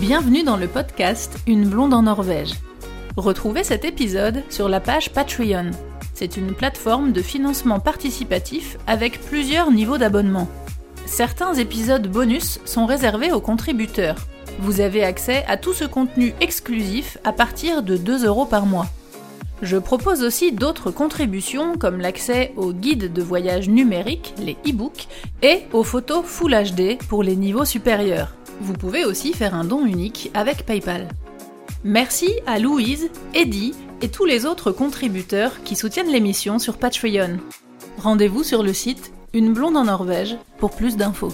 Bienvenue dans le podcast Une blonde en Norvège. Retrouvez cet épisode sur la page Patreon. C'est une plateforme de financement participatif avec plusieurs niveaux d'abonnement. Certains épisodes bonus sont réservés aux contributeurs. Vous avez accès à tout ce contenu exclusif à partir de 2 euros par mois. Je propose aussi d'autres contributions comme l'accès aux guides de voyage numériques, les e-books, et aux photos Full HD pour les niveaux supérieurs. Vous pouvez aussi faire un don unique avec PayPal. Merci à Louise, Eddie et tous les autres contributeurs qui soutiennent l'émission sur Patreon. Rendez-vous sur le site Une blonde en Norvège pour plus d'infos.